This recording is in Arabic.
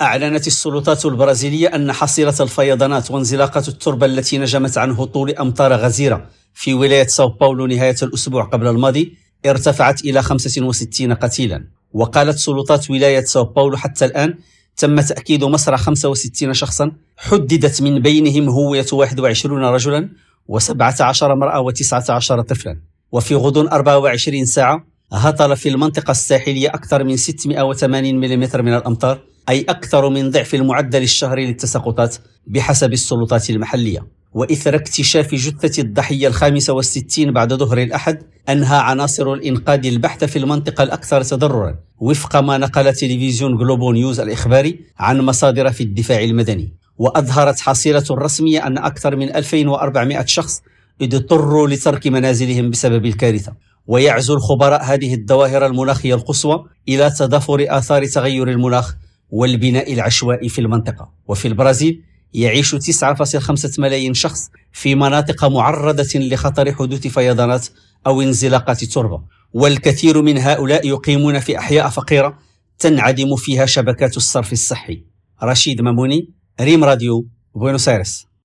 أعلنت السلطات البرازيلية أن حصيلة الفيضانات وانزلاقات التربة التي نجمت عن هطول أمطار غزيرة في ولاية ساو باولو نهاية الأسبوع قبل الماضي ارتفعت إلى 65 قتيلا. وقالت سلطات ولاية ساو باولو حتى الآن تم تأكيد مصر 65 شخصا حددت من بينهم هوية 21 رجلا و17 مرأة و19 طفلا. وفي غضون 24 ساعة هطل في المنطقة الساحلية أكثر من 680 ملم من الأمطار أي أكثر من ضعف المعدل الشهري للتساقطات بحسب السلطات المحلية. وإثر اكتشاف جثة الضحية الخامسة والستين بعد ظهر الأحد أنهى عناصر الإنقاذ البحث في المنطقة الأكثر تضررا. وفق ما نقل تلفزيون جلوبو نيوز الإخباري عن مصادر في الدفاع المدني. وأظهرت حصيلة رسمية أن أكثر من 2400 شخص اضطروا لترك منازلهم بسبب الكارثة. ويعزو الخبراء هذه الظواهر المناخية القصوى إلى تضافر آثار تغير المناخ والبناء العشوائي في المنطقة. وفي البرازيل يعيش 9.5 ملايين شخص في مناطق معرضة لخطر حدوث فيضانات أو انزلاقات تربة. والكثير من هؤلاء يقيمون في أحياء فقيرة تنعدم فيها شبكات الصرف الصحي. رشيد ماموني ريم راديو بوينوس آيرس.